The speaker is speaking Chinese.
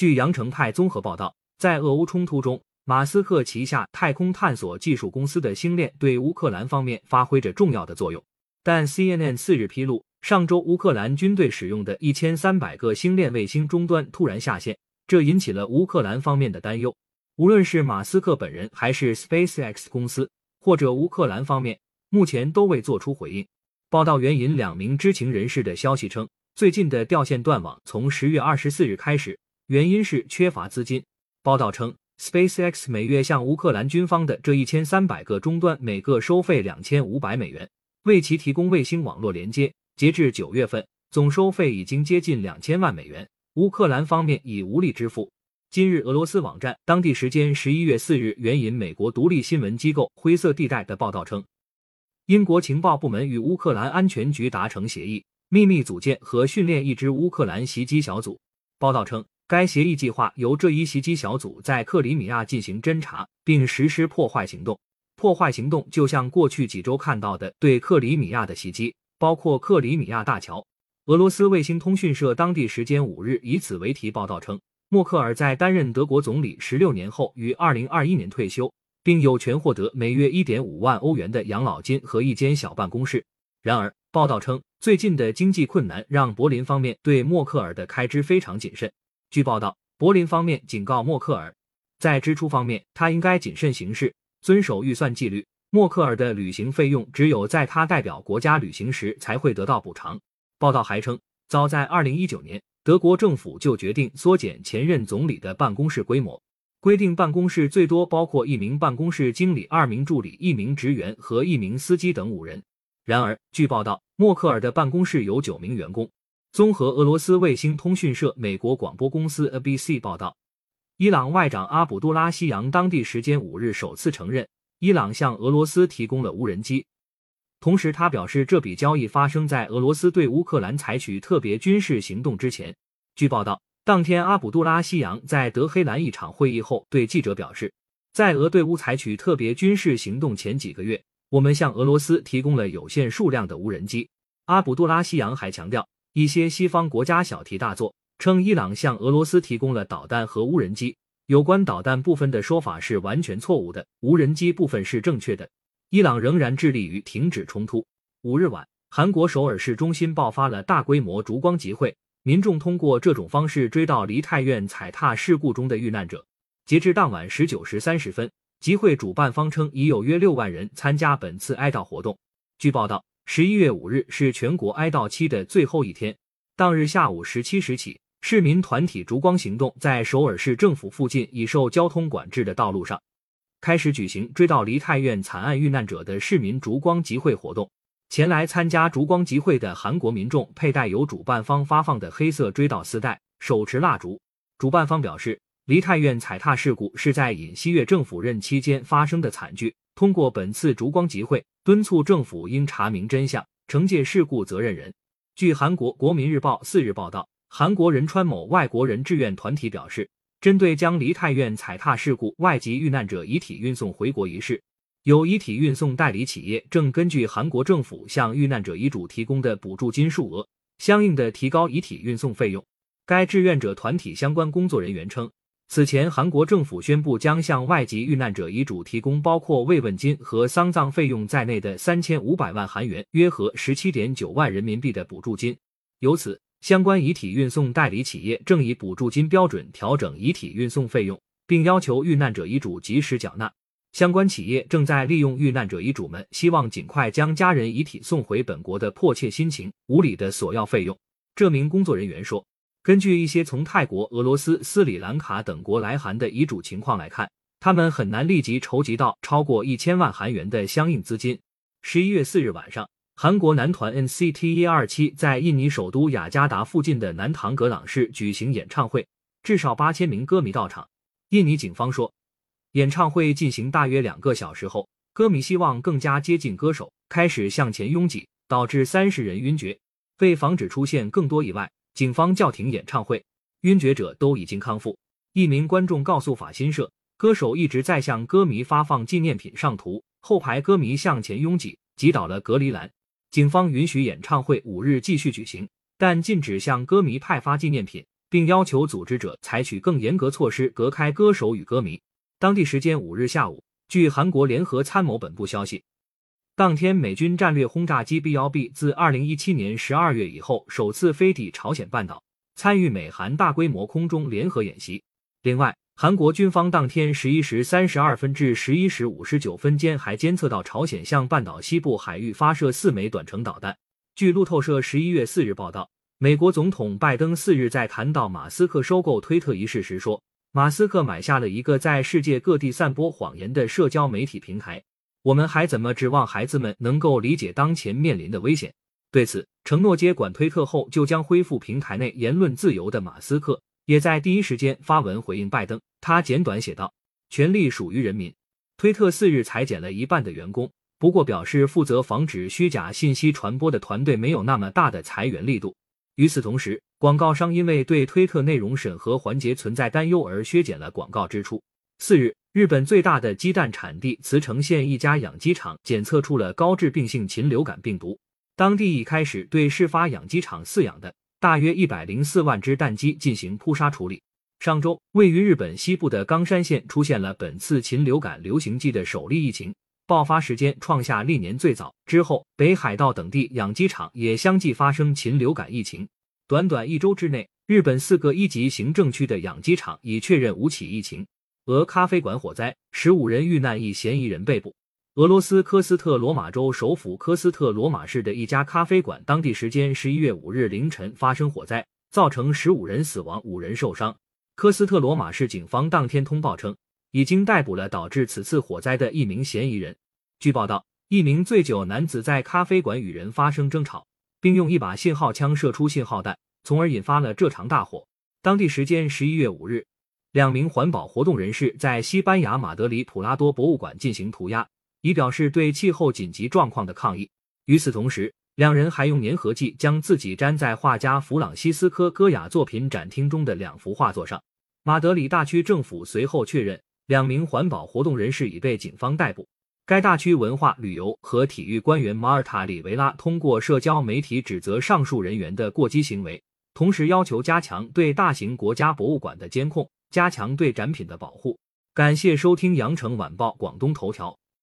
据羊城派综合报道，在俄乌冲突中，马斯克旗下太空探索技术公司的星链对乌克兰方面发挥着重要的作用。但 CNN 四日披露，上周乌克兰军队使用的一千三百个星链卫星终端突然下线，这引起了乌克兰方面的担忧。无论是马斯克本人，还是 SpaceX 公司，或者乌克兰方面，目前都未做出回应。报道援引两名知情人士的消息称，最近的掉线断网从十月二十四日开始，原因是缺乏资金。报道称，SpaceX 每月向乌克兰军方的这一千三百个终端每个收费两千五百美元。为其提供卫星网络连接，截至九月份，总收费已经接近两千万美元。乌克兰方面已无力支付。今日，俄罗斯网站当地时间十一月四日援引美国独立新闻机构“灰色地带”的报道称，英国情报部门与乌克兰安全局达成协议，秘密组建和训练一支乌克兰袭击小组。报道称，该协议计划由这一袭击小组在克里米亚进行侦查，并实施破坏行动。破坏行动就像过去几周看到的对克里米亚的袭击，包括克里米亚大桥。俄罗斯卫星通讯社当地时间五日以此为题报道称，默克尔在担任德国总理十六年后于二零二一年退休，并有权获得每月一点五万欧元的养老金和一间小办公室。然而，报道称最近的经济困难让柏林方面对默克尔的开支非常谨慎。据报道，柏林方面警告默克尔，在支出方面他应该谨慎行事。遵守预算纪律。默克尔的旅行费用只有在他代表国家旅行时才会得到补偿。报道还称，早在2019年，德国政府就决定缩减前任总理的办公室规模，规定办公室最多包括一名办公室经理、二名助理、一名职员和一名司机等五人。然而，据报道，默克尔的办公室有九名员工。综合俄罗斯卫星通讯社、美国广播公司 ABC 报道。伊朗外长阿卜杜拉希扬当地时间五日首次承认，伊朗向俄罗斯提供了无人机。同时，他表示这笔交易发生在俄罗斯对乌克兰采取特别军事行动之前。据报道，当天阿卜杜拉希扬在德黑兰一场会议后对记者表示，在俄对乌采取特别军事行动前几个月，我们向俄罗斯提供了有限数量的无人机。阿卜杜拉希扬还强调，一些西方国家小题大做。称伊朗向俄罗斯提供了导弹和无人机，有关导弹部分的说法是完全错误的，无人机部分是正确的。伊朗仍然致力于停止冲突。五日晚，韩国首尔市中心爆发了大规模烛光集会，民众通过这种方式追悼梨泰院踩踏事故中的遇难者。截至当晚十九时三十分，集会主办方称已有约六万人参加本次哀悼活动。据报道，十一月五日是全国哀悼期的最后一天，当日下午十七时起。市民团体烛光行动在首尔市政府附近已受交通管制的道路上开始举行追悼梨泰院惨案遇难者的市民烛光集会活动。前来参加烛光集会的韩国民众佩戴由主办方发放的黑色追悼丝带，手持蜡烛。主办方表示，梨泰院踩踏事故是在尹锡悦政府任期间发生的惨剧。通过本次烛光集会，敦促政府应查明真相，惩戒事故责任人。据韩国国民日报四日报道。韩国仁川某外国人志愿团体表示，针对将梨泰院踩踏事故外籍遇难者遗体运送回国一事，有遗体运送代理企业正根据韩国政府向遇难者遗嘱提供的补助金数额，相应的提高遗体运送费用。该志愿者团体相关工作人员称，此前韩国政府宣布将向外籍遇难者遗嘱提供包括慰问金和丧葬费用在内的三千五百万韩元（约合十七点九万人民币）的补助金，由此。相关遗体运送代理企业正以补助金标准调整遗体运送费用，并要求遇难者遗嘱及时缴纳。相关企业正在利用遇难者遗嘱们希望尽快将家人遗体送回本国的迫切心情，无理的索要费用。这名工作人员说：“根据一些从泰国、俄罗斯、斯里兰卡等国来函的遗嘱情况来看，他们很难立即筹集到超过一千万韩元的相应资金。”十一月四日晚上。韩国男团 NCT 一二七在印尼首都雅加达附近的南唐格朗市举行演唱会，至少八千名歌迷到场。印尼警方说，演唱会进行大约两个小时后，歌迷希望更加接近歌手，开始向前拥挤，导致三十人晕厥。为防止出现更多意外，警方叫停演唱会。晕厥者都已经康复。一名观众告诉法新社，歌手一直在向歌迷发放纪念品上图，后排歌迷向前拥挤，挤倒了隔离栏。警方允许演唱会五日继续举行，但禁止向歌迷派发纪念品，并要求组织者采取更严格措施，隔开歌手与歌迷。当地时间五日下午，据韩国联合参谋本部消息，当天美军战略轰炸机 B-1B 自二零一七年十二月以后首次飞抵朝鲜半岛，参与美韩大规模空中联合演习。另外，韩国军方当天十一时三十二分至十一时五十九分间还监测到朝鲜向半岛西部海域发射四枚短程导弹。据路透社十一月四日报道，美国总统拜登四日在谈到马斯克收购推特一事时说，马斯克买下了一个在世界各地散播谎言的社交媒体平台。我们还怎么指望孩子们能够理解当前面临的危险？对此，承诺接管推特后就将恢复平台内言论自由的马斯克。也在第一时间发文回应拜登。他简短写道：“权力属于人民。”推特四日裁减了一半的员工，不过表示负责防止虚假信息传播的团队没有那么大的裁员力度。与此同时，广告商因为对推特内容审核环节存在担忧而削减了广告支出。四日，日本最大的鸡蛋产地茨城县一家养鸡场检测出了高致病性禽流感病毒，当地已开始对事发养鸡场饲养的。大约一百零四万只蛋鸡进行扑杀处理。上周，位于日本西部的冈山县出现了本次禽流感流行季的首例疫情，爆发时间创下历年最早。之后，北海道等地养鸡场也相继发生禽流感疫情。短短一周之内，日本四个一级行政区的养鸡场已确认五起疫情。俄咖啡馆火灾，十五人遇难，一嫌疑人被捕。俄罗斯科斯特罗马州首府科斯特罗马市的一家咖啡馆，当地时间十一月五日凌晨发生火灾，造成十五人死亡，五人受伤。科斯特罗马市警方当天通报称，已经逮捕了导致此次火灾的一名嫌疑人。据报道，一名醉酒男子在咖啡馆与人发生争吵，并用一把信号枪射出信号弹，从而引发了这场大火。当地时间十一月五日，两名环保活动人士在西班牙马德里普拉多博物馆进行涂鸦。以表示对气候紧急状况的抗议。与此同时，两人还用粘合剂将自己粘在画家弗朗西斯科戈雅作品展厅中的两幅画作上。马德里大区政府随后确认，两名环保活动人士已被警方逮捕。该大区文化旅游和体育官员马尔塔里维拉通过社交媒体指责上述人员的过激行为，同时要求加强对大型国家博物馆的监控，加强对展品的保护。感谢收听羊城晚报广东头条。